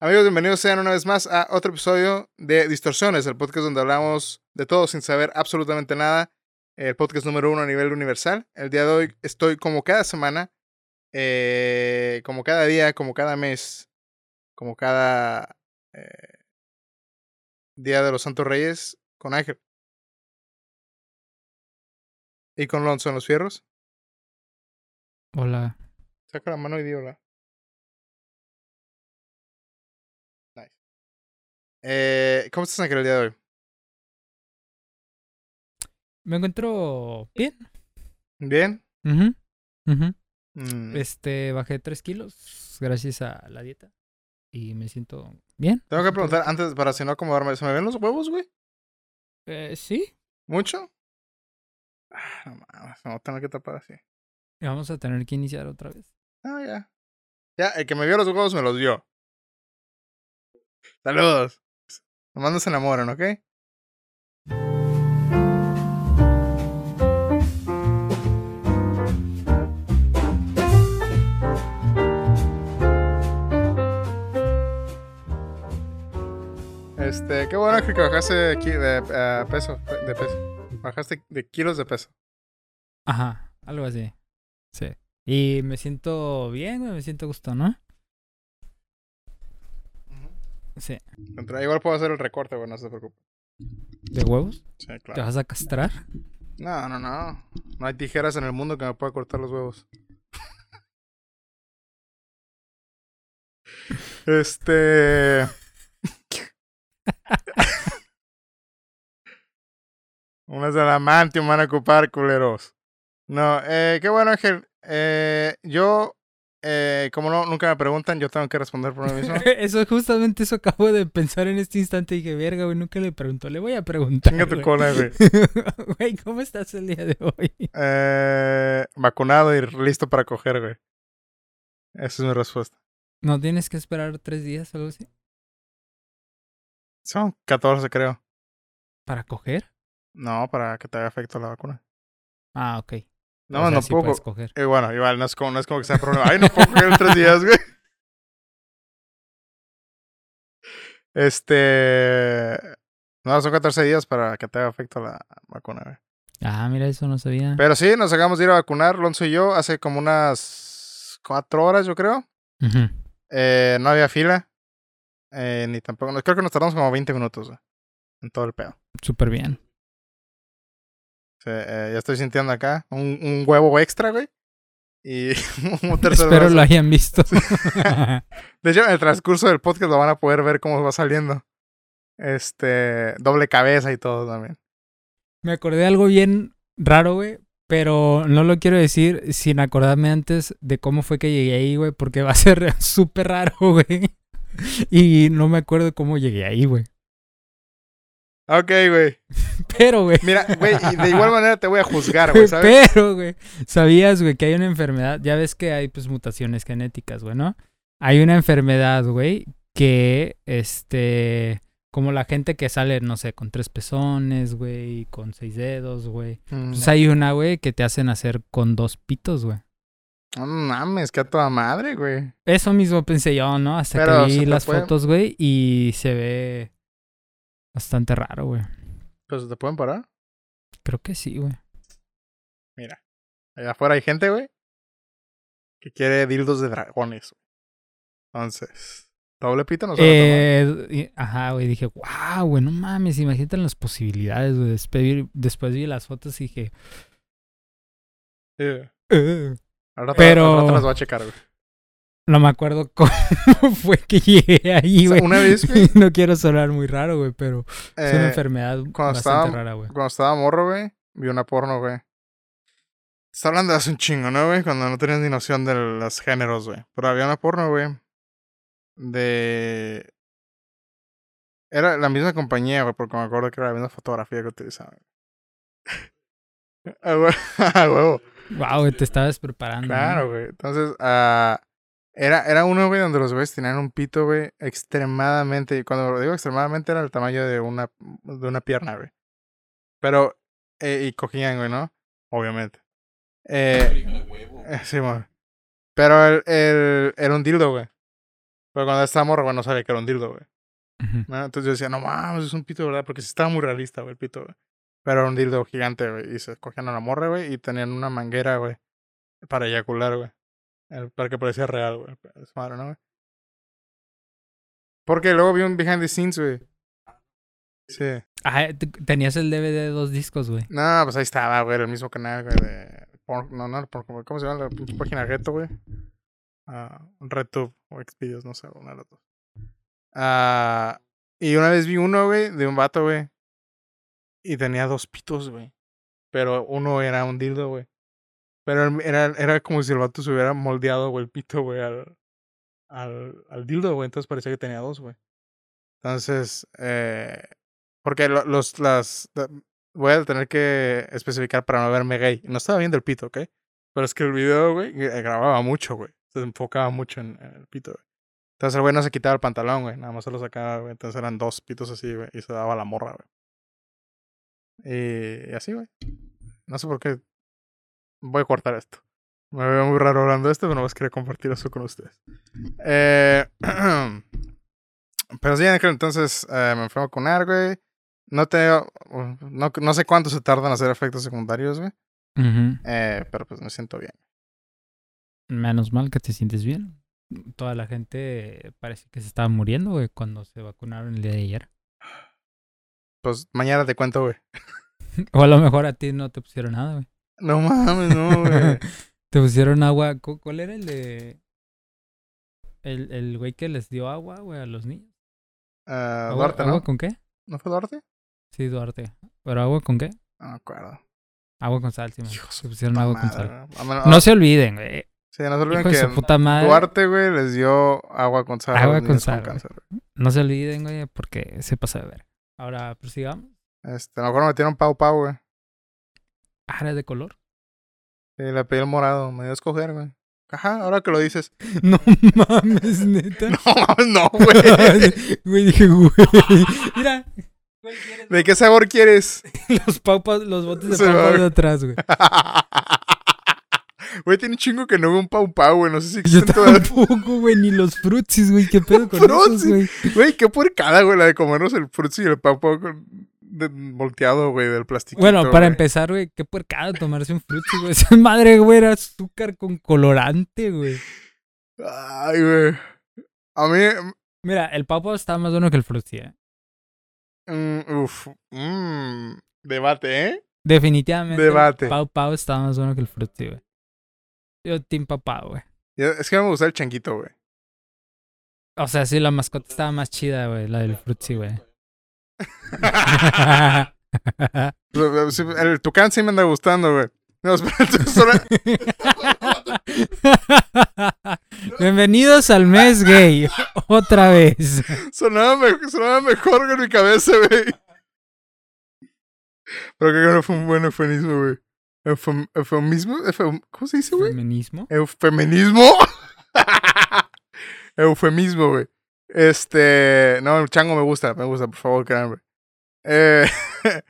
Amigos, bienvenidos sean una vez más a otro episodio de Distorsiones, el podcast donde hablamos de todo sin saber absolutamente nada. El podcast número uno a nivel universal. El día de hoy estoy como cada semana, eh, como cada día, como cada mes, como cada eh, día de los Santos Reyes con Ángel. Y con Lonzo en los fierros. Hola. Saca la mano y di hola. Eh, ¿Cómo estás, Ángel, el día de hoy? Me encuentro bien. ¿Bien? Mm, Este, bajé tres kilos gracias a la dieta. Y me siento bien. Tengo que preguntar antes para si no acomodarme. ¿Se me ven los huevos, güey? Eh, sí. ¿Mucho? Ah, no mames, a tener que tapar así. Y Vamos a tener que iniciar otra vez. Ah, ya. Ya, el que me vio los huevos me los dio. Saludos. Nomás no se enamoran, ¿ok? Este, qué bueno que bajaste de, eh, peso, de peso. Bajaste de kilos de peso. Ajá, algo así. Sí. Y me siento bien, me siento gusto, ¿no? Sí. Contra- Igual puedo hacer el recorte, güey, no se preocupe. ¿De huevos? Sí, ¿Te claro. vas a castrar? No, no, no. No hay tijeras en el mundo que me pueda cortar los huevos. Este. Unas adamantium van a ocupar, culeros. No, eh, qué bueno, Ángel. Eh, yo, eh, como no, nunca me preguntan, yo tengo que responder por mí mismo. eso, justamente eso acabo de pensar en este instante. Dije, verga, güey, nunca le pregunto. Le voy a preguntar. Chinga tu cola, güey. Güey, ¿cómo estás el día de hoy? Eh, vacunado y listo para coger, güey. Esa es mi respuesta. ¿No tienes que esperar tres días o algo así? Son 14, creo. ¿Para coger? No, para que te haga efecto la vacuna. Ah, ok. No, O sea, no sí puedo. coger. Eh, bueno, igual no es como, no es como que sea problema. Ay, no puedo coger en tres días, güey. Este. No, son 14 días para que te haga efecto la vacuna, güey. Ah, mira, eso no sabía. Pero sí, nos acabamos de ir a vacunar, Lonzo y yo, hace como unas cuatro horas, yo creo. Eh, no había fila. Eh, ni tampoco. Creo que nos tardamos como 20 minutos, güey. En todo el pedo. Súper bien. Sí, eh, ya estoy sintiendo acá un, un huevo extra, güey. Y un tercer Espero lo hayan visto. De hecho, en el transcurso del podcast lo van a poder ver cómo va saliendo. Este, doble cabeza y todo también. Me acordé de algo bien raro, güey. Pero no lo quiero decir sin acordarme antes de cómo fue que llegué ahí, güey. Porque va a ser súper raro, güey. Y no me acuerdo cómo llegué ahí, güey. Ok, güey. Pero, güey. Mira, güey, de igual manera te voy a juzgar, güey, ¿sabes? Pero, güey, sabías, güey, que hay una enfermedad. Ya ves que hay, pues, mutaciones genéticas, güey, ¿no? Hay una enfermedad, güey, que, este, como la gente que sale, no sé, con tres pezones, güey, con seis dedos, güey. Mm, Pues hay una, güey, que te hacen hacer con dos pitos, güey. No mames, que a toda madre, güey. Eso mismo pensé yo, ¿no? Hasta Pero que vi las puede- fotos, güey, y se ve bastante raro, güey. Pues te pueden parar. Creo que sí, güey. Mira, allá afuera hay gente, güey, que quiere dildos de dragones. Entonces, doble pito no se Eh, y- ajá, güey, dije, wow, güey, no mames, imagínate las posibilidades, güey. Después, vi- después vi las fotos y dije. "Ugh". Al rato- Pero- al rato las voy a checar, güey. No me acuerdo cómo fue que llegué ahí, O sea, güey. una vez, güey, no quiero sonar muy raro, güey, pero es una eh, enfermedad bastante estaba- rara, güey. cuando estaba morro, güey, vi una porno, güey. Está hablando de hace un chingo, ¿no, güey? Cuando no tenías ni noción de los géneros, güey. Pero había una porno, güey. De. Era la misma compañía, güey, porque me acuerdo que era la misma fotografía que utilizaban. A hue- a huevo. Wow, güey, te estabas preparando. Claro, güey. Entonces, ah, era, era uno, güey, donde los güeyes tenían un pito, güey, extremadamente. Y cuando lo digo extremadamente, era el tamaño de una, de una pierna, güey. Pero, eh, y cogían, güey, ¿no? Obviamente. Eh, eh, sí, güey. Pero el, el, era un dildo, güey. Pero cuando estaba morro, güey, no sabía que era un dildo, güey. Entonces yo decía, no mames, es un pito, ¿verdad? Porque sí estaba muy realista, güey, el pito, güey. Pero era un dildo gigante, güey. Y se cogían a la morra, güey, y tenían una manguera, güey, para eyacular, güey. El- Para que parecía real, güey. Es madre, ¿no, güey? Porque luego vi un behind the scenes, güey. Sí. Ah, tenías el DVD de dos discos, güey. No, pues ahí estaba, güey, el mismo canal, güey, de... no, no, por- ¿cómo se llama la pinche página Reto, güey? Ah, RedTube o Xvideos, no sé, una de las dos. Ah, y una vez vi uno, güey, de un vato, güey. Y tenía dos pitos, güey. Pero uno era un dildo, güey. Pero era, era como si el vato se hubiera moldeado, güey, el pito, güey, al, al, al dildo, güey. Entonces parecía que tenía dos, güey. Entonces, eh, porque lo- los, las, la- voy a tener que especificar para no verme gay. No estaba viendo el pito, ¿ok? Pero es que el video, güey, gra- grababa mucho, güey. Se enfocaba mucho en, el pito, güey. Entonces el güey no se quitaba el pantalón, güey. Nada más se lo sacaba, güey. Entonces eran dos pitos así, güey. Y se daba la morra, güey. Y así, güey. No sé por qué. Voy a cortar esto. Me veo muy raro hablando de esto, pero no más quería compartir eso con ustedes. Eh, pero sí, en aquel entonces eh, me fui a vacunar, güey. No tengo. No, no sé cuánto se tardan en hacer efectos secundarios, güey. Eh, pero pues me siento bien. Menos mal que te sientes bien. Toda la gente parece que se estaba muriendo, güey, cuando se vacunaron el día de ayer. Pues mañana te cuento, güey. O a lo mejor a ti no te pusieron nada, güey. No mames, no, güey. Te pusieron agua. cu- ¿Cuál era el de. El, el güey que les dio agua, güey, a los niños? Ah, ¿Agua, Duarte, agua ¿no? con qué? ¿No fue Duarte? Sí, Duarte. ¿Pero agua con qué? No me acuerdo. Agua con sal, sí, de Te pusieron agua con sal. güey. A menos- No se olviden, güey. Sí, no se olviden Hijo que su puta madre. Duarte, güey, les dio agua con sal. Agua con sal, cáncer. No se olviden, güey, porque se pasa de ver. Ahora, prosigamos. Este, a lo mejor me metieron pau pau, güey. Ah, era de color. Sí, le pedí el morado. Me dio a escoger, güey. Ajá, ahora que lo dices. No mames, neta. No, no, güey. Güey, dije, güey. Mira. ¿De qué sabor quieres? Los paupas, los botes de Se va. de atrás, güey. Güey, tiene chingo que no veo un pau pau, güey. No sé si Yo existen todavía. tampoco, güey, ni los frutsis, güey. ¿Qué pedo con esos, güey? Güey, qué puercada, güey, la de comernos el frutzi y el pau pau con- volteado, güey, del plástico. Bueno, para empezar, güey, qué puercado tomarse un frutsi, güey. Esa madre, güey, era azúcar con colorante, güey. Ay, güey. A mí, Mira, el papo está más bueno que el frutsi, eh. mm, uf, mm, debate, ¿eh? Definitivamente. Debate. Pau Pau está más bueno que el frutsi, güey. Yo, Team Papá, güey. Es que me gusta el changuito, güey. O sea, sí, la mascota estaba más chida, güey, la del frutsi, güey. El tucán sí me anda gustando, güey. No, Bienvenidos al mes gay. Otra vez. sonaba, me- sonaba mejor que en mi cabeza, güey. Pero creo que no fue un buen eufemismo, güey. Eufem- eufemismo, Eufem- ¿cómo se dice, güey? Feminismo. Eufeminismo. Eufemismo, güey. Este. No, el chango me gusta, me gusta, por favor, créanme. Eh,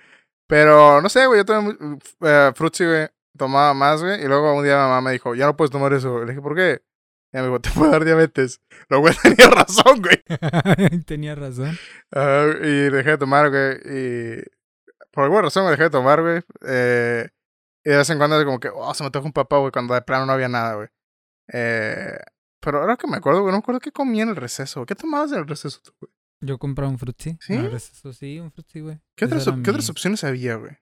pero no sé, güey. Yo tomé mu- eh, frutzi, güey. Tomaba más, güey. Y luego un día mi mamá me dijo, ya no puedes tomar eso. Le dije, ¿por qué? Y me dijo, te puede dar diabetes. Lo güey tenía razón, güey. Tenía razón. Ah, y dejé de tomar, güey. Y por alguna razón me dejé de tomar, güey. Eh, y de vez en cuando es como que, oh, se me toca un papá, güey, cuando de plano no había nada, güey. Eh, pero ahora que me acuerdo, güey, no me acuerdo qué comía en el receso. ¿Qué tomabas en el receso tú, güey? Yo compraba un frutzi. ¿Sí? En el receso, sí, un frutzi, güey. ¿Qué, otras, ¿Qué mi otras opciones había, güey?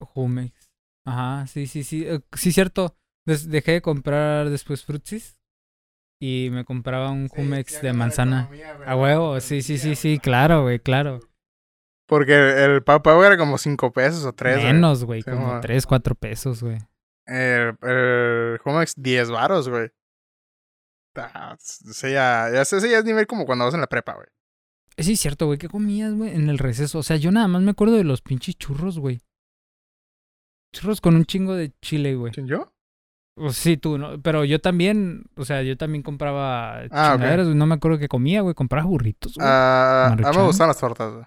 Jumex. Ajá, sí, sí, sí. Eh, Sí, cierto. Des- dejé de comprar después frutsis. Y me compraba un Jumex de manzana. A huevo, sí, sí, sí, sí, claro, güey, claro. Porque el, el papá, güey, era como 5 pesos o 3. Menos, güey, como ma. 3, 4 pesos, güey. El, el Jumex, 10 varos, güey. Ah, sí, ya, ese ya es nivel como cuando vas en la prepa, güey. Sí, es cierto, güey. ¿Qué comías, güey? En el receso. O sea, yo nada más me acuerdo de los pinches churros, güey. Churros con un chingo de chile, güey. ¿Quién yo? O sí, tú, ¿no? Pero yo también, o sea, yo también compraba Ah, chingaderas. No me acuerdo que comía, güey. Compraba burritos, güey. Ah, a mí me gustan las tortas, güey.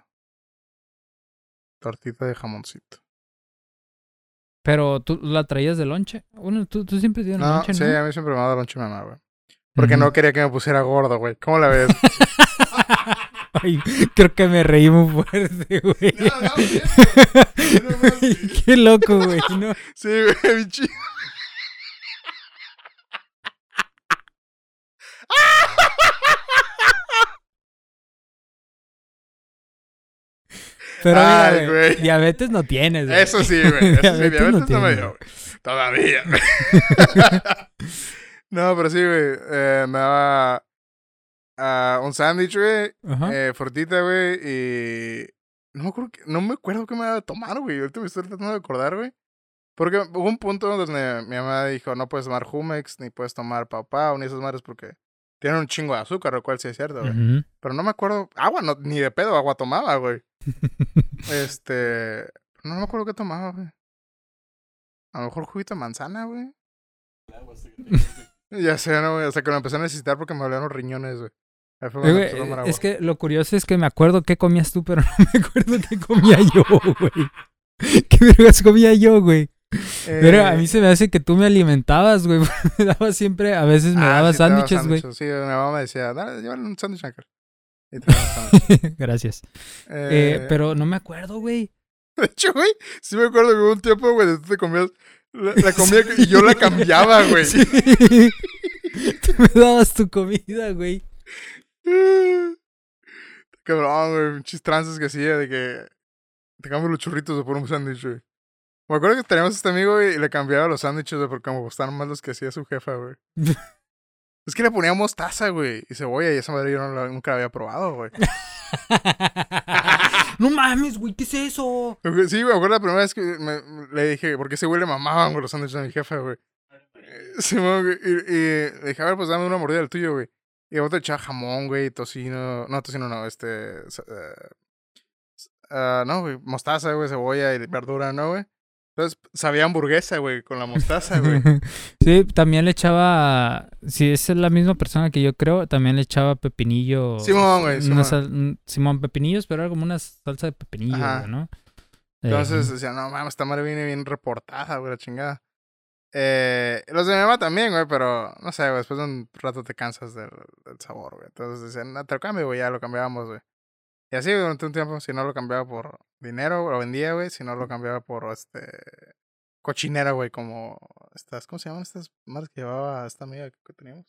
Tortita de jamoncito. Pero tú la traías de lonche. Bueno, tú, tú siempre tienes No, lonche, sí, ¿no? a mí siempre me ha dado lonche mi mamá, güey. Porque no quería que me pusiera gordo, güey. ¿Cómo la ves? Ay, creo que me reí muy fuerte, güey. No, no, sí. Qué loco, güey, ¿no? Sí, güey, Pero Ay, güey. diabetes no tienes, güey. Eso sí, güey. Eso sí, Diabetes no me dio, güey. Todavía. No, pero sí, güey. eh, me daba ah, un sándwich, güey. Eh, fortita, güey. Y. No me acuerdo, que- no me acuerdo qué me daba a tomar, güey. Ahorita me estoy tratando de acordar, güey. Porque hubo un punto donde mi mamá dijo: No puedes tomar Jumex, ni puedes tomar papá, ni esas madres porque tienen un chingo de azúcar, lo cual sí es cierto, güey. Pero no me acuerdo. Agua, no, ni de pedo, agua tomaba, güey. Este. No me acuerdo qué tomaba, güey. A lo mejor juguito de manzana, güey. Ya sé, no, güey. Hasta que lo empecé a necesitar porque me dolían los riñones, güey. Eh, güey, eh, es que lo curioso es que me acuerdo qué comías tú, pero no me acuerdo qué comía yo, güey. ¿Qué vergas comía yo, güey? Pero a Eh, mí se me hace que tú me alimentabas, güey. Me dabas siempre, a veces me ah, dabas sí, daba sándwiches, güey. Sí, mi mamá me decía, dale, llévale un sándwich, Ángel. Y. Gracias. Eh, Eh, pero no me acuerdo, güey. De hecho, güey, sí me acuerdo que hubo un tiempo, güey, de tú te comías la, la comida y yo la cambiaba, güey. Sí. Tú me dabas tu comida, güey. Cabrón, güey, pinches tranzas que hacía de que te cambio los churritos por un sándwich, güey. Me acuerdo que teníamos este amigo, güey, y le cambiaba los sándwiches, güey, porque me gustaban más los que hacía su jefa, güey. Es que le poníamos mostaza, güey, y cebolla, y esa madre yo no la- nunca la había probado, güey. no mames, güey, ¿qué es eso? Sí, güey, me acuerdo la primera vez que me- le dije, porque ese güey le mamaban, güey, los sándwiches a mi jefa, güey. Eh, Simón, güey, y, y le dije, a ver, pues dame una mordida del tuyo, güey. Y otro echaba jamón, güey, tocino. No, tocino no, este. eh, ah, no, güey, mostaza, güey, cebolla y verdura, ¿no, güey? Entonces sabía hamburguesa, güey, con la mostaza, güey. sí, también le echaba. Si es la misma persona que yo creo, también le echaba pepinillo. Simón, güey, una Simón. sal- un- Simón, pepinillos, pero era como una salsa de pepinillo, güey, ¿no? Entonces Eh, decía, no mames, esta madre viene bien reportada, güey, la chingada. Eh, los de mi mamá también, güey, pero no sé, güey, después de un rato te cansas del, del sabor, güey. Entonces decían, no, te lo cambio, güey, ya lo cambiábamos, güey. Y así durante un tiempo, si no lo cambiaba por dinero, lo vendía, güey, si no lo cambiaba por, este, cochinera, güey, como estas, ¿cómo se llaman estas madres que llevaba esta amiga que teníamos?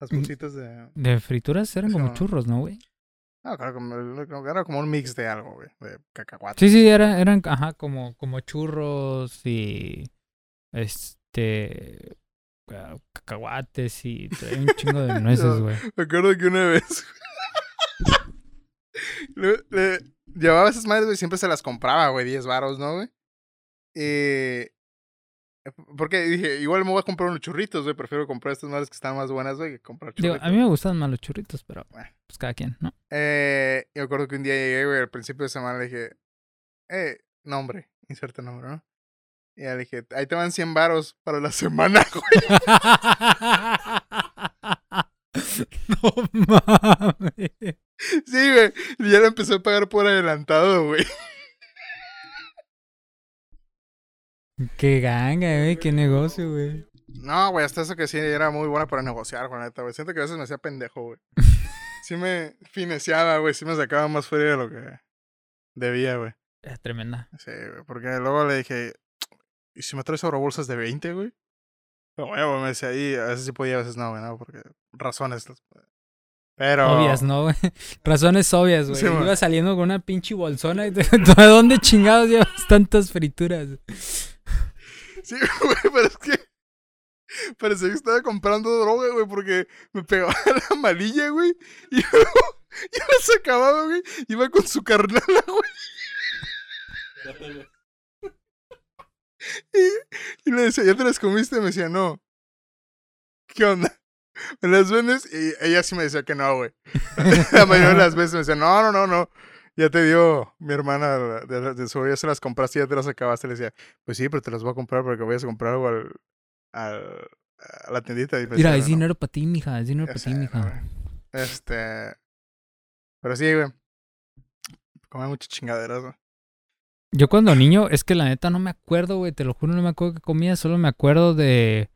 Las bolsitas de... de frituras eran como churros, ¿no, güey? No, claro, como, era como un mix de algo, güey, de cacahuate. Sí, sí, era, eran, ajá, como, como churros y. Este. ah, Cacahuates y un chingo de nueces, güey. Me acuerdo que una vez le, le- llevaba esas madres, güey, siempre se las compraba, güey, 10 varos, ¿no, güey? Y... Porque dije, igual me voy a comprar unos churritos, güey, prefiero comprar estas madres que están más buenas, güey, que comprar Digo, churritos. a mí me gustan más los churritos, pero Bueno. pues cada quien, ¿no? Eh, y me acuerdo que un día llegué, güey, al principio de semana le dije, eh, nombre, inserte nombre, ¿no? Y ya le dije, ahí te van 100 varos para la semana, güey. no mames. Sí, güey. Y ya lo empecé a pagar por adelantado, güey. Qué ganga, güey, qué negocio, güey. No, güey, hasta eso que sí era muy buena para negociar, con neta, güey. Siento que a veces me hacía pendejo, güey. Sí me fineciaba, güey. Sí me sacaba más fuera de lo que debía, güey. Es tremenda. Sí, güey. Porque luego le dije, ¿y si me traes bolsas de 20, güey? Pero, güey, güey, me decía ahí, a veces sí podía, a veces no, güey, ¿no? Porque razones. Pero. Obvias, ¿no, güey? Razones obvias, güey. Sí. Iba saliendo con una pinche bolsona y te... ¿De dónde chingados llevas tantas frituras? Sí, güey, pero es que. Parecía que estaba comprando droga, güey, porque me pegaba la malilla, güey. Y luego ya las acababa, güey. Iba con su carnala, güey. Y, y le decía, ¿ya te las comiste? Y me decía, no. ¿Qué onda? ¿Me las vendes? Y ella sí me decía que no, güey. La mayoría de las veces me decía, no, no, no, no. Ya te dio mi hermana de, de, de su ya se las compraste, ya te las acabaste. Le decía, pues sí, pero te las voy a comprar porque voy a comprar algo al, al, a la tiendita. Y me Mira, es "No". dinero para ti, mija. Es dinero para ti, ¿no, mija. Este. Pero sí, güey. Comía muchas chingaderas, güey. Yo cuando niño, es que la neta no me acuerdo, güey. Te lo juro, no me acuerdo qué comía. Solo me acuerdo de.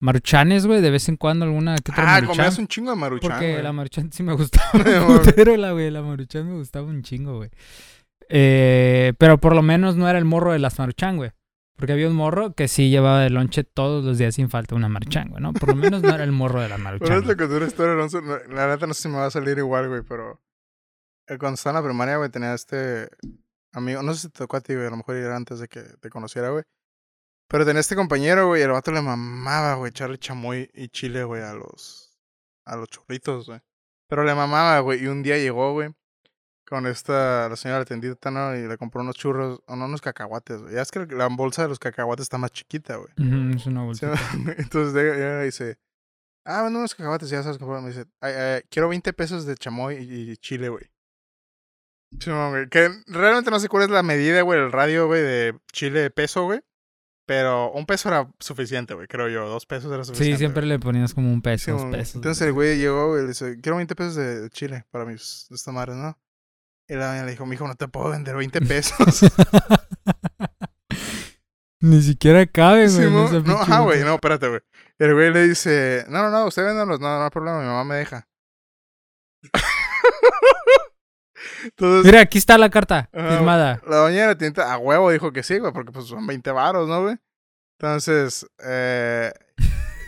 Maruchanes, güey, de vez en cuando alguna que otra Ah, comías un chingo de maruchan, Porque güey. la maruchan sí me gustaba un putero, la güey. La maruchan me gustaba un chingo, güey. Eh, pero por lo menos no era el morro de las maruchan, güey. Porque había un morro que sí llevaba de lonche todos los días sin falta una maruchan, güey, ¿no? Por lo menos no era el morro de las Pero maruchan. es lo que una historia, no- la neta no sé si me va a salir igual, güey, pero eh, cuando estaba en la primaria, güey, tenía este amigo, no sé si te tocó a ti, güey, a lo mejor era antes de que te conociera, güey. Pero tenía este compañero, güey, el vato le mamaba, güey, echarle chamoy y chile, güey, a los, a los churritos, güey. Pero le mamaba, güey, y un día llegó, güey, con esta, la señora tendita, ¿no? Y le compró unos churros, o no, unos cacahuates, güey. Ya es que la bolsa de los cacahuates está más chiquita, güey. Es una Sí, bolsita. Entonces y dice, ah, vendo unos cacahuates, ya sabes qué fue. Me dice, "Ay, ay, quiero 20 pesos de chamoy y, y chile, güey. Sí, no, güey, Que realmente no sé cuál es la medida, güey, el radio, güey, de chile de peso, güey. Pero un peso era suficiente, güey, creo yo. Dos pesos era suficiente. Sí, siempre güey. le ponías como un peso, Sí, dos güey. pesos. Entonces el güey llegó, güey, y le dice, quiero 20 pesos de chile para mis, de esta madre, ¿no? Y la doña le dijo, mijo, no te puedo vender 20 pesos. Ni siquiera cabe, güey. Sí, no, pinche ajá, güey, no, espérate, güey. El güey le dice, no, no, no, usted véndalos, no, no hay problema, mi mamá me deja. Entonces, Mira, aquí está la carta firmada. la doña de la tienda a huevo dijo que sí, güey, porque pues son 20 varos, ¿no, güey? Entonces, eh,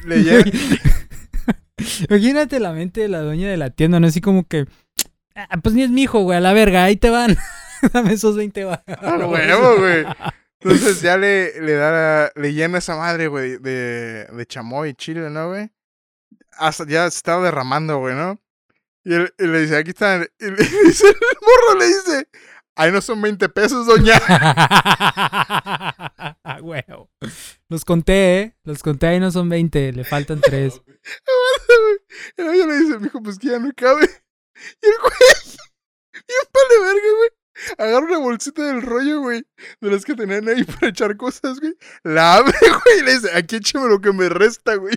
le. Imagínate la mente de la dueña de la tienda, ¿no? Así como que, "Ah, pues ni es mi hijo, güey, a la verga, ahí te van. Dame esos 20 baros. a huevo, güey. Entonces ya le, le da, la- le llena esa madre, güey, de, de chamoy y chile, ¿no, güey? Hasta ya se estaba derramando, güey, ¿no? Y, él- y le dice, aquí están. Y le dice, el morro le dice, ahí no son 20 pesos, doña. Huevo. Los conté, ¿eh? Los conté, ahí no son 20, le faltan 3. Y luego le dice, mijo, pues que ya no cabe. Y el güey, bien pale verga, güey. Agarra una bolsita del rollo, güey, de las que tenían ahí para echar cosas, güey. La abre, güey, y le dice, aquí échame lo que me resta, güey.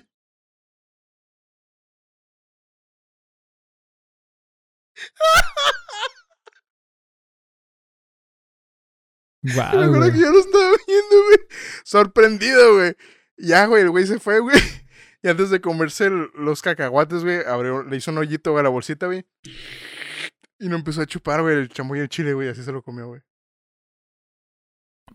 Y me acuerdo que yo lo estaba viendo, güey. Sorprendido, güey. Ya, güey, el güey se fue, güey. Y antes de comerse el- los cacahuates, güey, abrió, le hizo un hoyito a la bolsita, güey. Y no empezó a chupar, güey, el chamoy y el chile, güey. Así se lo comió, güey.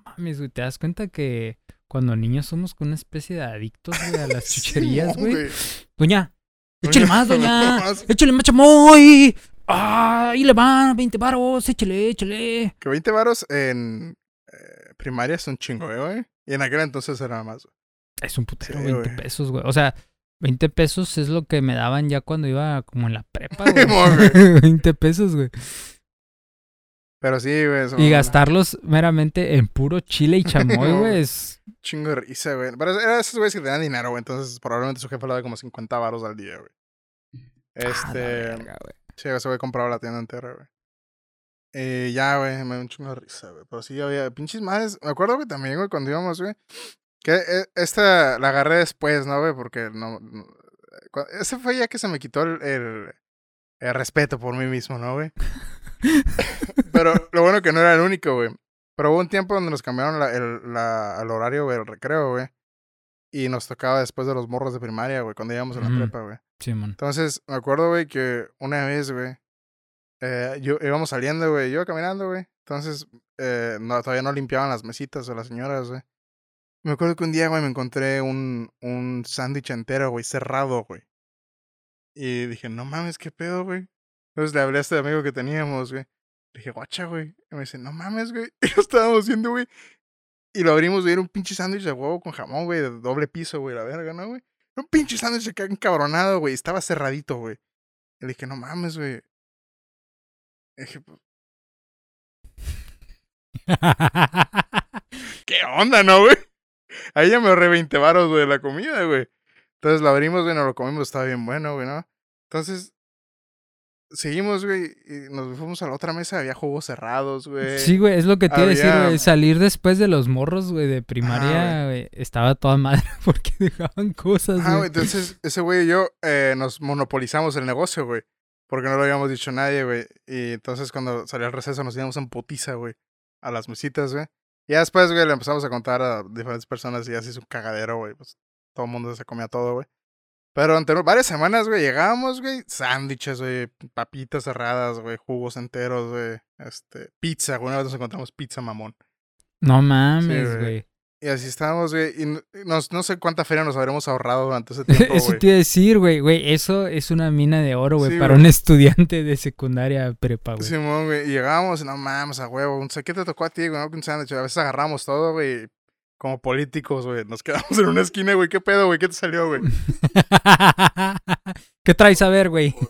Mames, güey, ¿te das cuenta que cuando niños somos con una especie de adictos, güey, a las chucherías, güey. güey? Doña, échale más, doña. Échale más chamoy. Ah, ahí le van, 20 varos, échale, échale. Que 20 varos en eh, primaria es un chingo, eh, güey. Y en aquel entonces era más, güey. Es un putero, Sí, 20 güey. pesos, güey. O sea, 20 pesos es lo que me daban ya cuando iba como en la prepa, güey. 20 pesos, güey. Pero sí, güey. Y gastarlos meramente en puro chile y chamoy, güey, es... Chingo de risa, güey. Pero eran esos güeyes que tenían dinero, güey. Entonces probablemente su jefe le daba como 50 varos al día, güey. Ah, la Este. verga, güey. Sí, ese güey compraba la tienda entera, güey. Y ya, güey, me dio un chingo de risa, güey. Pero sí había pinches madres. Me acuerdo que también, güey, cuando íbamos, güey. Que eh, esta la agarré después, ¿no, güey? Porque no. ese fue ya que se me quitó el, el, el respeto por mí mismo, ¿no, güey? Pero lo bueno que no era el único, güey. Pero hubo un tiempo donde nos cambiaron la, el, la, el horario, güey, el recreo, güey. Y nos tocaba después de los morros de primaria, güey, cuando íbamos a la Ujú. prepa, güey. Simón. Entonces, me acuerdo, güey, que una vez, güey, eh, yo íbamos saliendo, güey, yo caminando, güey. Entonces, eh, todavía no limpiaban las mesitas o las señoras, güey. Me acuerdo que un día, güey, me encontré un, un sándwich entero, güey, cerrado, güey. Y dije, no mames, qué pedo, güey. Entonces le hablé a este amigo que teníamos, güey. Le dije, guacha, güey. Y me dice, no mames, güey. Y lo estábamos viendo, güey. Y lo abrimos, güey, era un pinche sándwich de huevo con jamón, güey, de doble piso, güey, la verga, ¿no, güey? Un pinche sándwich acá encabronado, güey. Estaba cerradito, güey. Y le dije, no mames, güey. Dije, "Pues, ¿qué onda, no, güey? Ahí ya me ahorré 20 varos, güey, de la comida, güey. Entonces lo abrimos, güey, nos lo comimos, estaba bien bueno, güey, ¿no? Entonces, seguimos, güey, y nos fuimos a la otra mesa, había juegos cerrados, güey. Sí, güey, es lo que te iba a decir, güey. Salir después de los morros, güey, de primaria, güey, estaba toda madre porque dejaban cosas, Ah, güey, entonces ese güey y yo eh, nos monopolizamos el negocio, güey. Porque no lo habíamos dicho a nadie, güey. Y entonces cuando salió el receso nos íbamos en putiza, güey. A las mesitas, güey. Y ya después, güey, le empezamos a contar a diferentes personas y así es un cagadero, güey. Pues todo el mundo se comía todo, güey. Pero ante varias semanas, güey, llegábamos, güey, sándwiches, güey, papitas cerradas, güey, jugos enteros, güey, este, pizza, güey, una vez nos encontramos pizza mamón. No mames, güey. güey. Y así estábamos, güey, y no, nos- no sé cuánta feria nos habremos ahorrado durante ese tiempo, Eso güey. te iba a decir, güey. Güey, eso es una mina de oro, güey, Sí, para güey. un estudiante de secundaria prepa, güey. Simón, güey, y llegábamos, no mames, a huevo, no sé qué te tocó a ti, güey, un sándwich, a veces agarramos todo, güey, como políticos, güey, nos quedamos en una esquina, güey, ¿qué pedo, güey? ¿Qué te salió, güey? ¿Qué traes a ver, güey?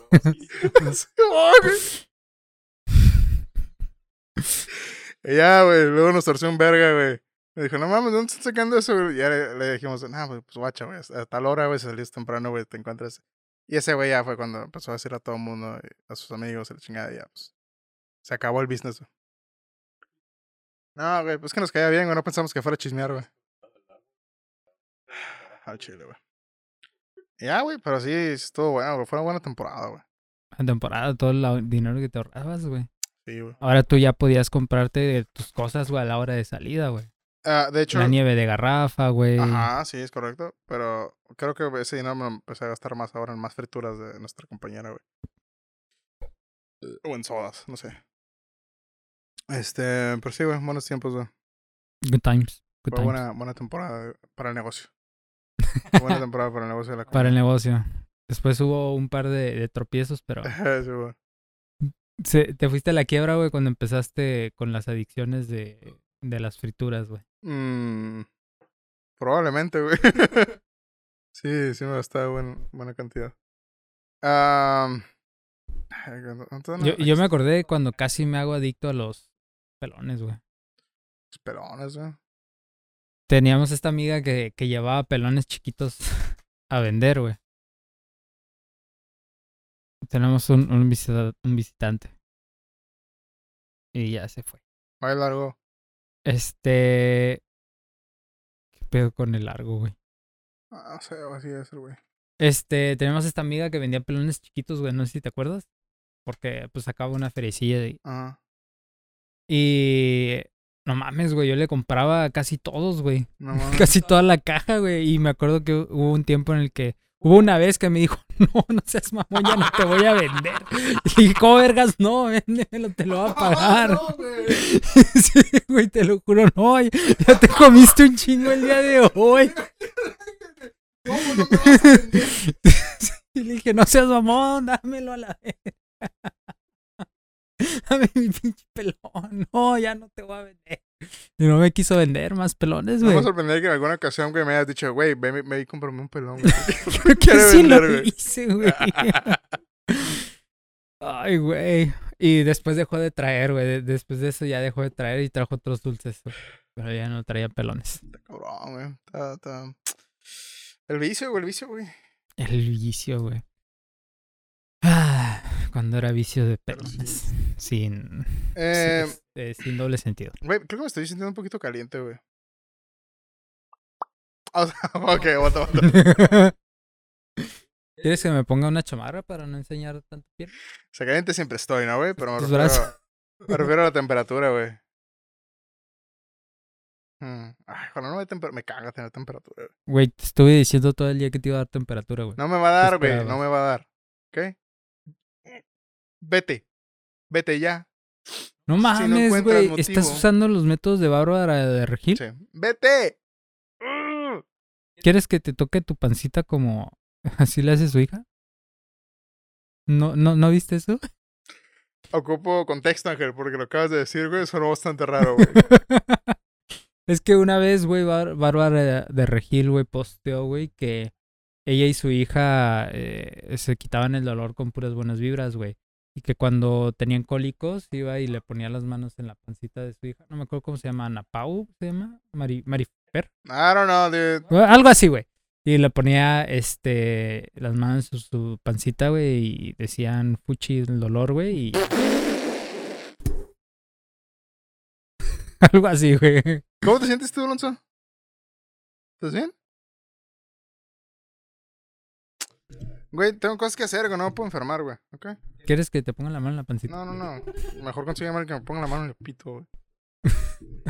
Ya, güey, luego nos torció un verga, güey. Me dijo, no mames, ¿dónde estás sacando eso, güey? Y ya le, le dijimos, nah, pues, guacha, güey, a tal hora, güey, saliste temprano, güey, te encuentras. Y ese güey ya fue cuando empezó a decir a todo el mundo, a sus amigos, y la chingada, ya, pues. Se acabó el business, güey. No, güey, pues que nos caía bien, güey, no pensamos que fuera a chismear, güey. Al chile, güey. Ya, güey, pero sí, estuvo bueno, güey, fue una buena temporada, güey. La temporada, todo el dinero que te ahorrabas, güey. Sí, güey. Ahora tú ya podías comprarte tus cosas, güey, a la hora de salida, güey. Ah, de hecho, La nieve de garrafa, güey. Ajá, sí, es correcto. Pero creo que ese dinero me lo empecé a gastar más ahora en más frituras de nuestra compañera, güey. O en sodas, no sé. Este, pero sí, güey, buenos tiempos, güey. Good times. Good times. buena, buena temporada para el negocio. buena temporada para el negocio de la Para el negocio. Después hubo un par de, de tropiezos, pero sí, güey. se- te fuiste a la quiebra, güey, cuando empezaste con las adicciones de, de las frituras, güey. Mm, probablemente, güey. sí, sí me gastaba buen, buena cantidad. No- no- no- Yo, yo me acordé cuando casi me hago adicto a los pelones, güey. Pelones, güey. Teníamos esta amiga que, que llevaba pelones chiquitos a vender, güey. Tenemos un, un, visita- un visitante. Y ya se fue. Muy largo. Este. ¿Qué pedo con el largo, güey? Ah, no sé, así ser, güey. Este, tenemos esta amiga que vendía pelones chiquitos, güey. No sé si te acuerdas. Porque pues sacaba una feriecilla y, Ajá. Y no mames, güey. Yo le compraba casi todos, güey. No mames. Casi toda la caja, güey. Y me acuerdo que hubo un tiempo en el que. Hubo una vez que me dijo, no, no seas mamón, ya no te voy a vender. Y ¿cómo vergas? No, véndemelo, te lo voy a pagar. No, güey. Sí, güey, te lo juro, no. Ya te comiste un chingo el día de hoy. ¿Cómo no te vas a vender? Y le dije, no seas mamón, dámelo a la vez. Dame mi pinche pelón. No, ya no te voy a vender. Y no me quiso vender más pelones, No güey. me sorprendería que en alguna ocasión, güey, me hayas dicho, güey, ve, ve y cómprame un pelón, güey. Creo que sí lo vender, güey. hice, güey. Ay, güey. Y después dejó de traer, güey. De- Después de eso ya dejó de traer y trajo otros dulces. Pero ya no traía pelones. Está cabrón, güey. Está, está... El vicio, güey, el vicio, güey. El vicio, güey. Ah, cuando era vicio de pelones. Sin, Eh, sin, este, sin doble sentido. güey, creo que me estoy sintiendo un poquito caliente, güey. Ok, aguanta, aguanta. ¿Quieres que me ponga una chamarra para no enseñar tanto piel? O sea, caliente siempre estoy, ¿no, güey? Pero me refiero, me refiero a la temperatura, güey. Mm. Ay, cuando no me, temper- me caga tener temperatura, güey. Güey, te estuve diciendo todo el día que te iba a dar temperatura, güey. No me va a dar, güey. No me va a dar. ¿Ok? Vete. Vete ya. No mames, encuentras güey. ¿Estás usando los métodos de Bárbara de Regil? Sí. ¡Vete! ¿Quieres que te toque tu pancita como así le hace su hija? ¿No, no, ¿no viste eso? Ocupo contexto, Ángel, porque lo acabas de decir, güey. Sonó bastante raro, güey. es que una vez, güey, Bár- Bárbara de Regil, güey, posteó, güey, que ella y su hija eh, se quitaban el dolor con puras buenas vibras, güey. Y que cuando tenían cólicos iba y le ponía las manos en la pancita de su hija. No me acuerdo cómo se llama, Ana Pau, ¿se llama? Mari, Marifer. I don't know, dude. Algo así, güey. Y le ponía este las manos en su, su pancita, güey, y decían fuchi el dolor, güey, y algo así, güey. ¿Cómo te sientes tú, Alonso? ¿Estás bien? Güey, tengo cosas que hacer, güey. No me puedo enfermar, güey. ¿Ok? ¿Quieres que te ponga la mano en la pancita? No, no, no. Mejor consigue alguien que me ponga la mano en el pito, güey.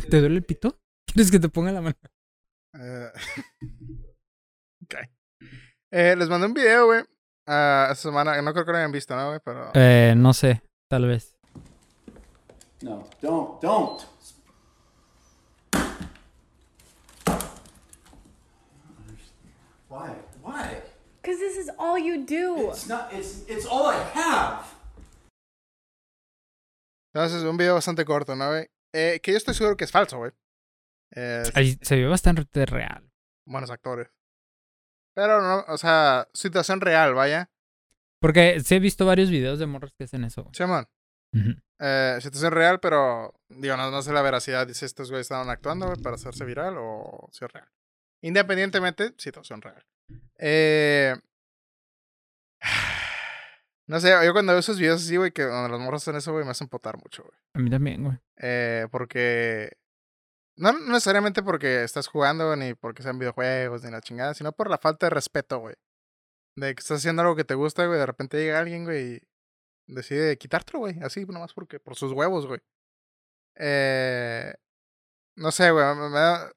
¿Te duele el pito? ¿Quieres que te ponga la mano? Eh, Ok. Eh, les mandé un video, güey. ah, esta semana. No creo que lo hayan visto, ¿no, güey? Pero. Eh, no sé, tal vez. No, don't, don't. Because this is all you do. It's not. It's it's all I have. Entonces, un video bastante corto, ¿no, güey? Eh, que yo estoy seguro que es falso, güey. Se ve bastante real. buenos actores. Pero no, o sea, situación real, vaya. Porque sí he visto varios videos de morros que hacen eso. güey. Simón. Ujú. Eh, situación real, pero digo, no, no sé la veracidad si estos güeyes estaban actuando güey, para hacerse viral o si es real. Independientemente, situación real. Eh, no sé, yo cuando veo esos videos así, güey, que donde los morros hacen eso, güey, me hacen potar mucho, güey. A mí también, güey. Eh, porque. No necesariamente porque estás jugando, ni porque sean videojuegos, ni la chingada, sino por la falta de respeto, güey. De que estás haciendo algo que te gusta, güey, de repente llega alguien, güey, y decide quitártelo, güey, así, nomás porque, por sus huevos, güey. Eh, no sé, güey, me, me da.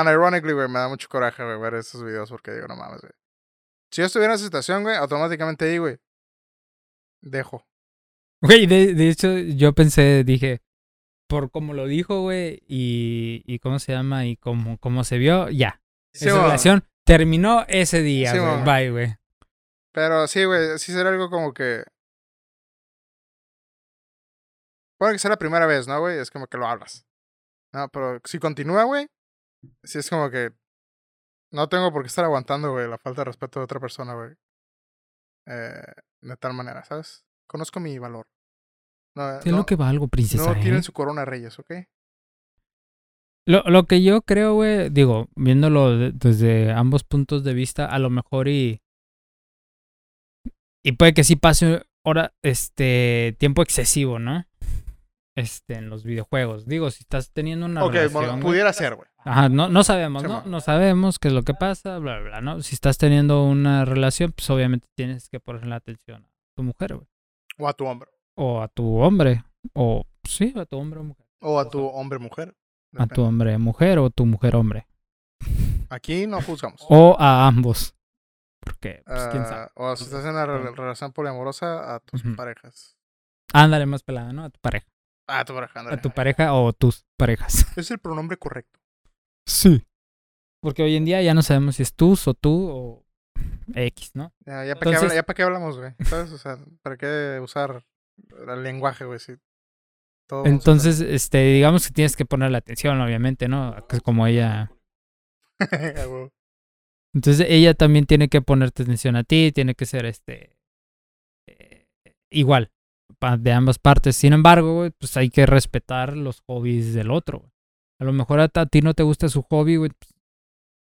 Unironically, güey, me da mucho coraje, güey, ver esos videos porque digo, no mames, güey. Si yo estuviera en esa situación, güey, automáticamente ahí, güey, dejo. Güey, de, de hecho, yo pensé, dije, por cómo lo dijo, güey, y, y cómo se llama, y cómo, cómo se vio, ya. Sí, Esa relación terminó ese día, Sí, güey. Bye, güey. Pero sí, güey, sí será algo como que. Puede que sea la primera vez, ¿no, güey? Es como que lo hablas. No, pero si continúa, güey, sí es como que. No tengo por qué estar aguantando, güey, la falta de respeto de otra persona, güey. Eh, de tal manera, ¿sabes? Conozco mi valor. No, ¿Qué es no, lo que princesa? no eh? tiren su corona, reyes, ¿ok? Lo, lo que yo creo, güey, digo, viéndolo de- desde ambos puntos de vista, a lo mejor y. Y puede que sí pase hora, este, tiempo excesivo, ¿no? Este, en los videojuegos. Digo, si estás teniendo una ok, relación. bueno, güey, pudiera ser, güey. Ajá, no, no sabemos, ¿no? No sabemos qué es lo que pasa, bla, bla, bla, ¿no? Si estás teniendo una relación, pues obviamente tienes que ponerle atención a tu mujer, güey. O a tu hombre. O a tu hombre. O, sí, a tu hombre o mujer. O a tu hombre-mujer. A tu hombre mujer o tu mujer hombre. Aquí no juzgamos. O a ambos. Porque, pues, quién sabe. Ah, o si estás en una re- relación poliamorosa, a tus parejas. Ándale más pelada, ¿no? A tu pareja. Ah, tu pareja, ándale. A tu pareja o tus parejas. Es el pronombre correcto. Sí. Porque hoy en día ya no sabemos si es tus o tú o X, ¿no? Ya, ya para Entonces- qué, hablamos, güey. ¿Sabes? O sea, ¿para qué usar el lenguaje, güey? Si todo Entonces, este, digamos que tienes que ponerle atención, obviamente, ¿no? Como ella. Ah. Entonces ella también tiene que ponerte atención a ti, tiene que ser este eh, igual pa- de ambas partes. Sin embargo, güey, pues hay que respetar los hobbies del otro. A lo mejor a, a ti no te gusta su hobby, güey, pues,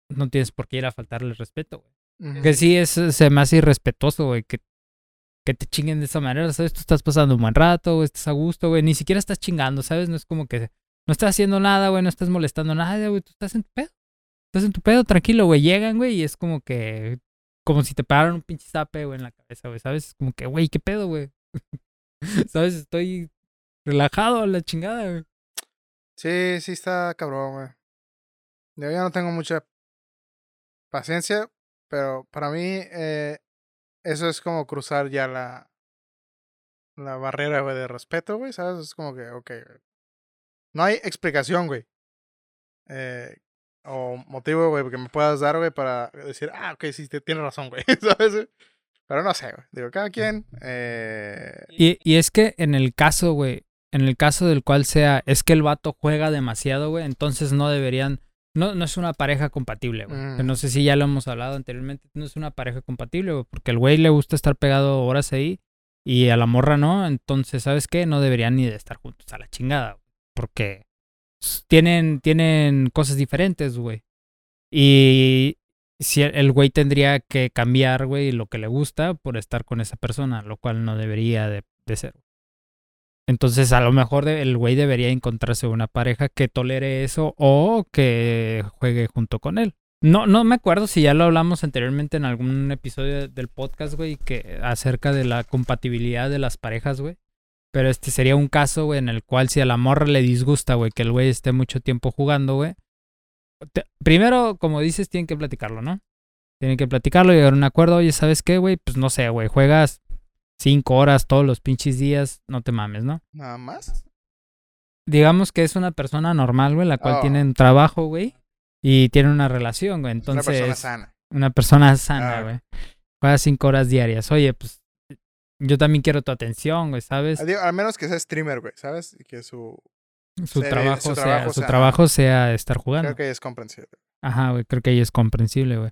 no tienes por qué ir a faltarle respeto, güey. Que sí es se me hace irrespetuoso, güey, que que te chinguen de esa manera, ¿sabes? Tú estás pasando un buen rato, güey, estás a gusto, güey, ni siquiera estás chingando, ¿sabes? No es como que no estás haciendo nada, güey, no estás molestando a nadie, güey, tú estás en tu pedo. Estás en tu pedo, tranquilo, güey. Llegan, güey, y es como que. Como si te pegaran un pinche zape, güey, en la cabeza, güey. ¿Sabes? Es como que, güey, ¿qué pedo, güey? ¿Sabes? Estoy relajado a la chingada, güey. Sí, sí está cabrón, güey. Yo ya no tengo mucha paciencia, pero para mí eh, eso es como cruzar ya la la barrera, güey, de respeto, güey, ¿sabes? Es como que, ok, güey. No hay explicación, güey. Eh, o motivo, güey, que me puedas dar, güey, para decir, ah, ok, sí, te- tienes razón, güey, ¿sabes? Pero no sé, güey. Digo, cada quien. Eh, Y, y es que en el caso, güey, en el caso del cual sea, es que el vato juega demasiado, güey, entonces no deberían. No, no es una pareja compatible, güey. Mm. No sé si ya lo hemos hablado anteriormente. No es una pareja compatible, güey. Porque el güey le gusta estar pegado horas ahí y a la morra no. Entonces, ¿sabes qué? No deberían ni de estar juntos a la chingada. güey, Porque tienen, tienen cosas diferentes, güey. Y si el- el güey tendría que cambiar, güey, lo que le gusta por estar con esa persona, lo cual no debería de, de ser. Entonces, a lo mejor el güey debería encontrarse una pareja que tolere eso o que juegue junto con él. No, no me acuerdo si ya lo hablamos anteriormente en algún episodio del podcast, güey, que acerca de la compatibilidad de las parejas, güey. Pero este sería un caso, güey, en el cual si a la morra le disgusta, güey, que el güey esté mucho tiempo jugando, güey. Primero, como dices, tienen que platicarlo, ¿no? Tienen que platicarlo y llegar a un acuerdo. Oye, ¿sabes qué, güey? Pues no sé, güey. Juegas cinco horas todos los pinches días. No te mames, ¿no? Nada más. Digamos que es una persona normal, güey, la cual Oh. tiene un trabajo, güey. Y tiene una relación, güey. Una Entonces, persona sana. una persona sana, Ah. güey. Juega cinco horas diarias. Oye, pues yo también quiero tu atención, güey, ¿sabes? Digo, Al menos que sea streamer, güey, ¿sabes? Y que su... Su trabajo, su sea, trabajo su sea- trabajo sea estar jugando. Creo que es comprensible. Ajá, güey, creo que ahí es comprensible, güey.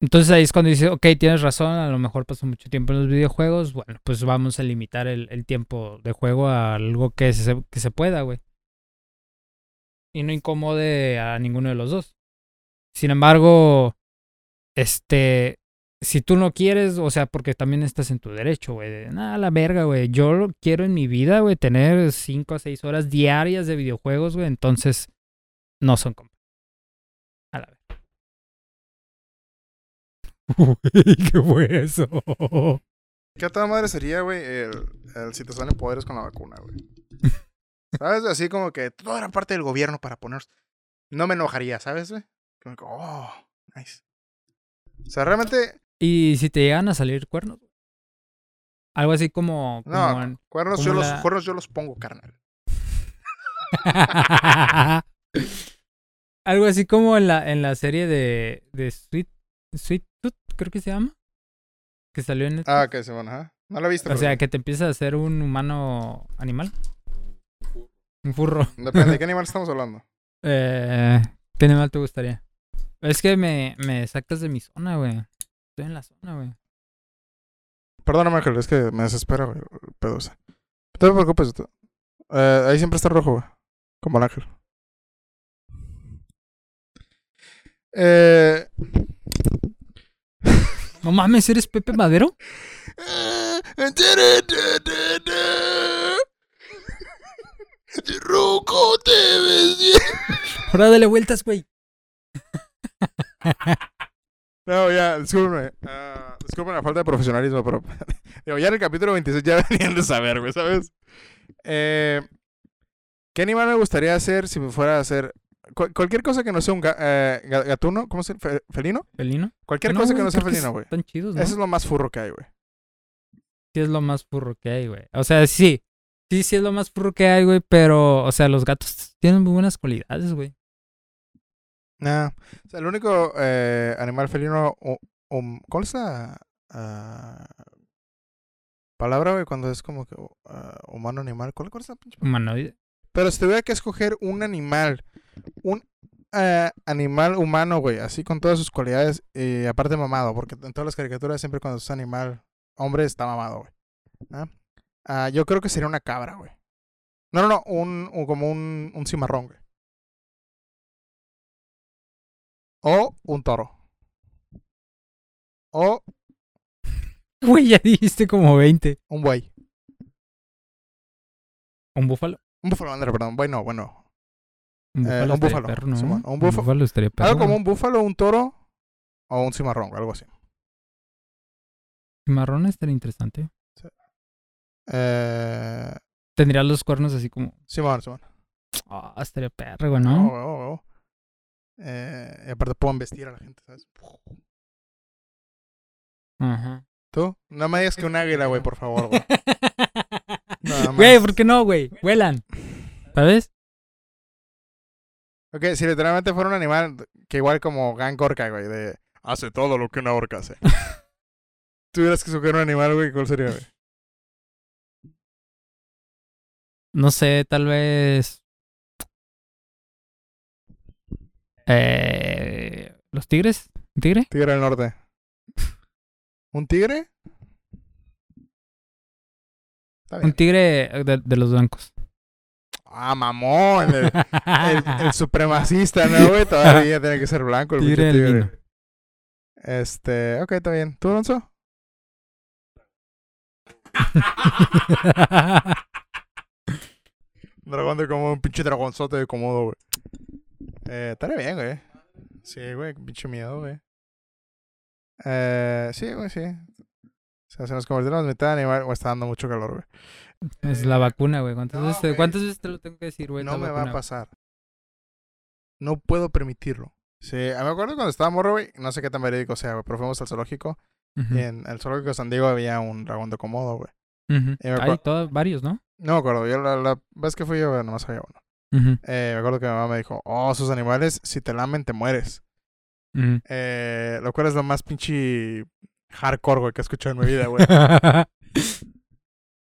Entonces ahí es cuando dices, ok, tienes razón, a lo mejor paso mucho tiempo en los videojuegos, bueno, pues vamos a limitar el, tiempo de juego a algo que se, que se pueda, güey. Y no incomode a ninguno de los dos. Sin embargo, este, si tú no quieres, o sea, porque también estás en tu derecho, güey, de, nada, la verga, güey, yo quiero en mi vida, güey, tener cinco a seis horas diarias de videojuegos, güey, entonces no son comp- ¿Qué fue eso? ¿Qué a toda madre sería, güey, el, el si te salen poderes con la vacuna, güey? ¿Sabes? Así como que todo era parte del gobierno para poner... No me enojaría, ¿sabes, güey? Como que, oh, nice. O sea, realmente... ¿Y si te llegan a salir cuernos? Algo así como... como No, en- cuernos como yo, los, cuernos yo los pongo, carnal. Algo así como en la, en la serie de, de Sweet, Sweet creo que se llama. Que salió en Netflix. Ah, ok, Simón, ajá. No lo he visto. o sea, que te empieza a hacer un humano animal. Un furro. Depende de qué animal estamos hablando. Eh, ¿Qué animal te gustaría? Es que me, me sacas de mi zona, güey. Estoy en la zona, güey. Perdóname, Ángel, es que me desespera, güey, el pedo ese. No te preocupes. tú- Eh, ahí siempre está rojo, güey. Como el ángel. Eh... No mames, ¿eres Pepe Madero? Ruco, te ves bien. Ahora dale vueltas, güey. No, ya, discúlpeme. Ah, disculpen la falta de profesionalismo, pero. digo, ya en el capítulo 26 ya venían de saber, güey, ¿sabes? Eh, ¿Qué animal me gustaría hacer si me fuera a hacer. Cual- cualquier cosa que no sea un ga- eh, ga- gatuno, ¿cómo se llama? ¿Felino? ¿Felino? Cualquier No, cosa que no sea felino, güey. Están chidos, ¿no? Eso es lo más furro que hay, güey. sí es lo más furro que hay, güey. O sea, sí. Sí, sí es lo más furro que hay, güey. Pero, o sea, los gatos tienen muy buenas cualidades, güey. Nah. O sea, el único eh, animal felino. o- o- ¿Cuál es la ah, palabra, güey? Cuando es como que ah, humano animal. ¿Cuál, cuál es la pinche Humanoide. Pero si tuviera que escoger un animal, un eh, animal humano, güey, así con todas sus cualidades, y aparte mamado, porque en todas las caricaturas siempre cuando es animal, hombre, está mamado, güey. ¿Ah? Ah, yo creo que sería una cabra, güey. No, no, no, un, un- como un, un cimarrón, güey. O un toro. O Güey, ya dijiste como 20. un buey. ¿Un búfalo? Un búfalo, André, perdón. Bueno, bueno. Un Eh, búfalo, un búfalo, perro, ¿no? Simón, un Un búfalo. búfalo estaría perro. Algo como un búfalo, un toro o un cimarrón, algo así. Cimarrón estaría interesante. Eh, Tendría los cuernos así como... Simón, Simón. Ah, estaría perro, güey, ¿no? oh, oh. Eh, y aparte pueden vestir a la gente, ¿sabes? Ajá. ¿Tú? No me digas que un águila, güey, por favor, güey. Güey, ¿por qué no, güey? Vuelan. ¿Sabes? Ok, si literalmente fuera un animal que igual como Gang Orca, güey, de hace todo lo que una orca hace. Tuvieras que escoger un animal, güey, ¿cuál sería, güey? No sé, tal vez... Eh, ¿Los tigres? ¿Un tigre? Tigre del norte. ¿Un tigre? Está Un tigre de, de los blancos. Ah, mamón. El, el- el supremacista, ¿no, güey? Todavía tiene que ser blanco el Tigre tigre. Este, ok, está bien. ¿Tú, Alonso? Dragón de como un pinche dragonzote de Komodo, güey. Eh, estaría bien, güey. Sí, güey, pinche miedo, güey. Eh, sí, güey, sí. O sea, se nos convirtiéramos en mitad de animal, güey, está dando mucho calor, güey. es la vacuna, güey. ¿Cuántas, No, veces te, güey. ¿Cuántas veces te lo tengo que decir, güey? No la me va a pasar. No puedo permitirlo. Sí, me acuerdo cuando estaba morro, güey, no sé qué tan verídico sea, güey, pero fuimos al zoológico y en el zoológico de San Diego había un dragón de Komodo, güey. y me Hay todos, varios, ¿no? No me acuerdo, yo la, la vez que fui yo, güey, nomás había uno. Eh, me acuerdo que mi mamá me dijo, oh, sus animales, si te lamen, te mueres. Eh, lo cual es lo más pinche hardcore, güey, que he escuchado en mi vida, güey.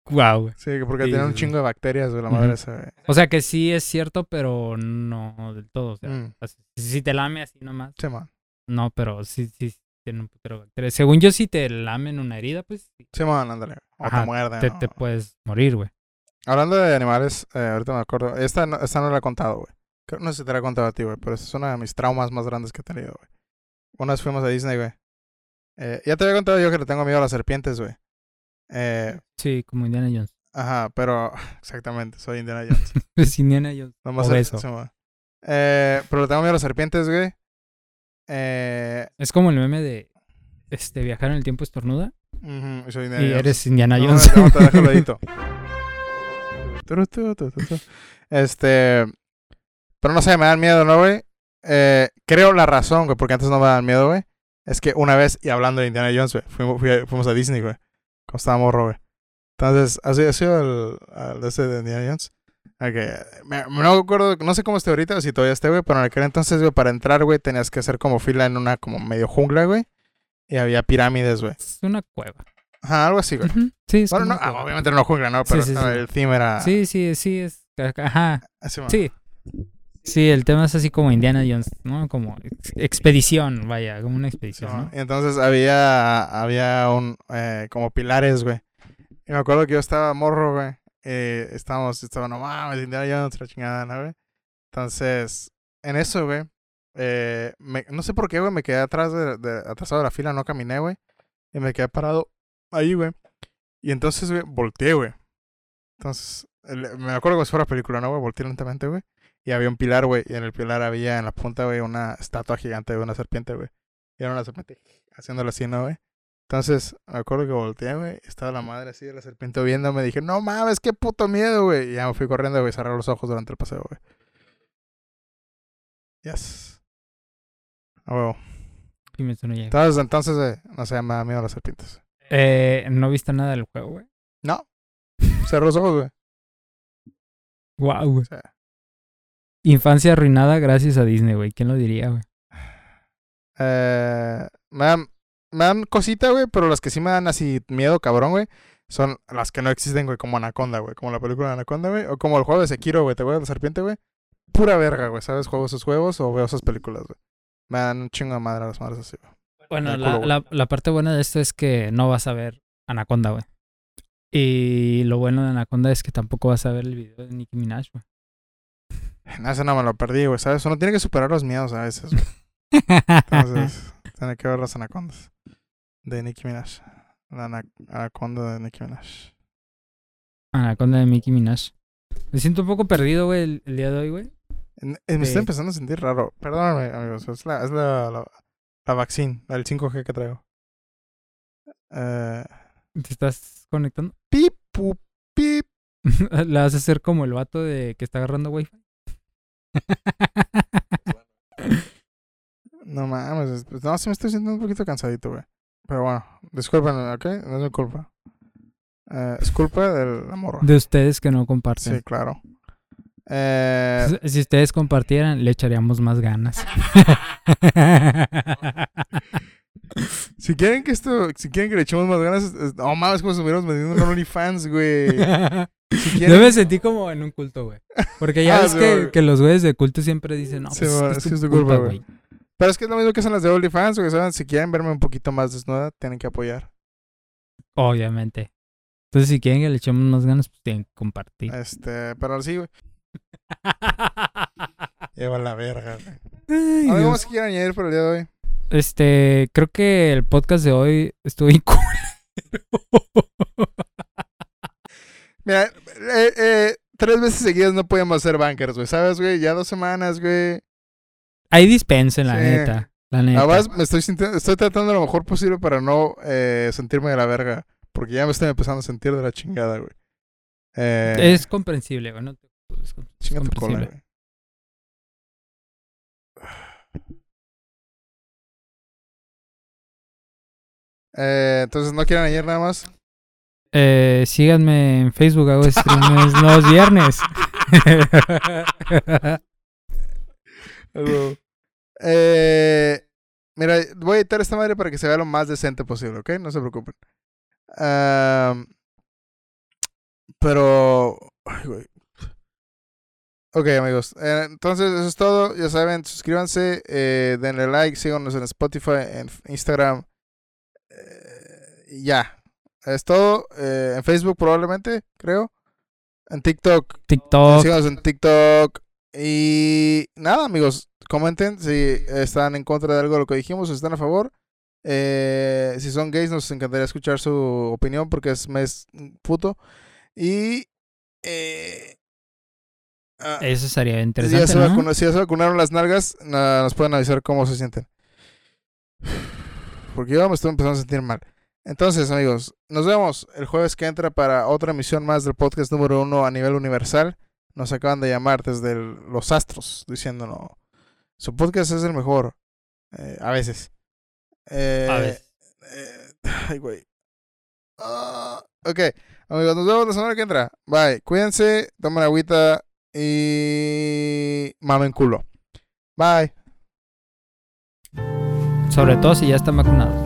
Guau, güey. Sí, porque Sí, tiene un chingo de bacterias, güey, la madre esa, güey. O sea que sí es cierto, pero no del todo. O sea, Mm, así- si te lame así nomás. sí, man. No, pero sí, sí, tiene un putero de bacterias. Según yo, si te lamen una herida, pues sí, Sí, man, ándale. O Ajá, te muerden. te, ¿no? te puedes morir, güey. Hablando de animales, eh, ahorita me acuerdo. Esta no, esta no la he contado, güey. Creo- No sé si te la he contado a ti, güey, pero esa es uno de mis traumas más grandes que he tenido, güey. Una vez fuimos a Disney, güey. Eh, ya te había contado yo que le tengo miedo a las serpientes, güey. Eh, Sí, como Indiana Jones. ajá, pero exactamente, soy Indiana Jones. Es Indiana Jones. Nomás man. eh, pero le tengo miedo a las serpientes, güey. Eh, Es como el meme de este viajar en el tiempo estornuda y soy Indiana y Jones. eres Indiana No, Jones. no, te tu, tu. Este. Pero no sé, me dan miedo, ¿no, güey? Eh, creo la razón, güey, porque antes no me dan miedo, güey. Es que una vez, y hablando de Indiana Jones, güey, fuimos, fui a- fuimos a Disney, güey. Cuando estábamos morro, güey. Entonces, así ha sido el, el de ese de Indiana Jones. Ok, me, me no acuerdo, no sé cómo esté ahorita, si todavía esté, güey, pero en aquel entonces, güey, para entrar, güey, tenías que hacer como fila en una como medio jungla, güey. Y había pirámides, güey. es una cueva. Ajá, algo así, güey. Ujú, Sí, es Bueno, no, ah, obviamente no jungla, ¿no? Pero Sí, sí, ah, sí. el theme era... Sí, sí, sí, es. Ajá. así. Sí. Sí, el tema es así como Indiana Jones, ¿no? Como ex- expedición, vaya, como una expedición. ¿no? Y entonces había, había un, eh, como pilares, güey. Y me acuerdo que yo estaba morro, güey. Eh, estábamos, estaba, no mames, Indiana Jones, la chingada, ¿no, güey? Entonces, en eso, güey, eh, me- no sé por qué, güey, me quedé atrás de, de- atrasado de la fila, no caminé, güey. Y me quedé parado ahí, güey. Y entonces, güey, volteé, güey. Entonces, el- me acuerdo como si fuera película, ¿no, güey? Volteé lentamente, güey. Y había un pilar, güey. Y en el pilar había en la punta, güey, una estatua gigante de una serpiente, güey. Y era una serpiente haciéndolo así, ¿no, güey? Entonces, me acuerdo que volteé, güey. Estaba la madre así de la serpiente viéndome. Dije, no mames, qué puto miedo, güey. Y ya me fui corriendo, güey. Cerré los ojos durante el paseo, güey. Yes. A huevo. Entonces, entonces, eh, no sé, me da miedo las serpientes. Eh, no viste nada del juego, güey. No. Cerré los ojos, güey. Wow, güey. O sea, Infancia arruinada gracias a Disney, güey. ¿Quién lo diría, güey? Eh, me, dan, me dan cosita, güey, pero las que sí me dan así miedo, cabrón, güey, son las que no existen, güey, como Anaconda, güey, como la película de Anaconda, güey, o como el juego de Sekiro, güey, ¿te acuerdas de la serpiente, güey? Pura verga, güey, ¿sabes? Juego esos juegos o veo esas películas, güey. Me dan un chingo de madre las madres así, güey. Bueno, la, güey. la, la parte buena de esto es que no vas a ver Anaconda, güey. Y lo bueno de Anaconda es que tampoco vas a ver el video de Nicki Minaj, güey. No, ese no me lo perdí, güey, ¿sabes? Uno tiene que superar los miedos a veces, güey. Entonces, tiene que ver las anacondas de Nicki Minaj. La ana- anaconda de Nicki Minaj. Anaconda de Nicki Minaj. Me siento un poco perdido, güey, el, el día de hoy, güey. Eh, Me Sí. estoy empezando a sentir raro. Perdóname, amigos. Es la, es la, la, la vaccine, la del 5G que traigo. Eh, ¿Te estás conectando? pip, pu, pip. La vas a hacer como el vato de que está agarrando wifi. No mames. es- pues, No, sí me estoy sintiendo un poquito cansadito, güey. Pero bueno, disculpen, ¿ok? No es mi culpa. Eh, es culpa de la morra. De ustedes que no comparten. Sí, claro. Eh, Si ustedes compartieran, le echaríamos más ganas. si quieren que esto, si quieren que le echemos más ganas, no mames, como si estuviéramos vendiendo un OnlyFans, güey. Si Yo quieren- me sentí como en un culto, güey. Porque ya Ah, ves sí, que, que los güeyes de culto siempre dicen, no, Sí, pues es, es tu que es tu culpa, güey. Pero es que es lo mismo que son las de OnlyFans, güey. ¿saben? Si quieren verme un poquito más desnuda, tienen que apoyar. Obviamente. Entonces, si quieren que le echemos más ganas, pues tienen que compartir. Este, pero sí, güey. Lleva la verga, güey. ¿Algo Dios. más que quieran añadir por el día de hoy? Este, creo que el podcast de hoy estuvo cool. Mira, eh, eh, tres veces seguidas no podíamos hacer bankers, güey. ¿Sabes, güey? Ya dos semanas, güey. Ahí dispensen, la Sí. neta. La neta. Además, me estoy sintiendo, estoy tratando lo mejor posible para no eh, sentirme de la verga. Porque ya me estoy empezando a sentir de la chingada, güey. Eh, Es comprensible, güey. No te- es chinga tu cola, güey. Eh, entonces, ¿no quieren ayer nada más? Eh, síganme en Facebook, hago streams los viernes. Eh, mira, voy a editar esta madre para que se vea lo más decente posible, ¿ok? No se preocupen. Pero... ay, güey. Ok, amigos. eh, entonces, eso es todo. Ya saben, suscríbanse, denle like, síganos en Spotify, en Instagram. Ya. Es todo. eh, en Facebook probablemente, creo. En TikTok. TikTok. Síganos en TikTok. Y nada, amigos. Comenten si están en contra de algo de lo que dijimos si están a favor. Eh, si son gays, nos encantaría escuchar su opinión porque es mes puto. Y. Eh, ah, Eso sería si, ya interesante, se ¿no? vacunaron, si ya se vacunaron las nalgas, na- nos pueden avisar cómo se sienten. Porque yo me estoy empezando a sentir mal. Entonces, amigos, nos vemos el jueves que entra para otra emisión más del podcast número uno a nivel universal. Nos acaban de llamar desde el- los astros diciéndonos, su podcast es el mejor. Eh, a veces. Eh, A veces. eh, ay, güey. Ah, ok, amigos, nos vemos la semana que entra. Bye. Cuídense, tomen agüita y mamen culo. Bye. Sobre todo si ya están vacunados.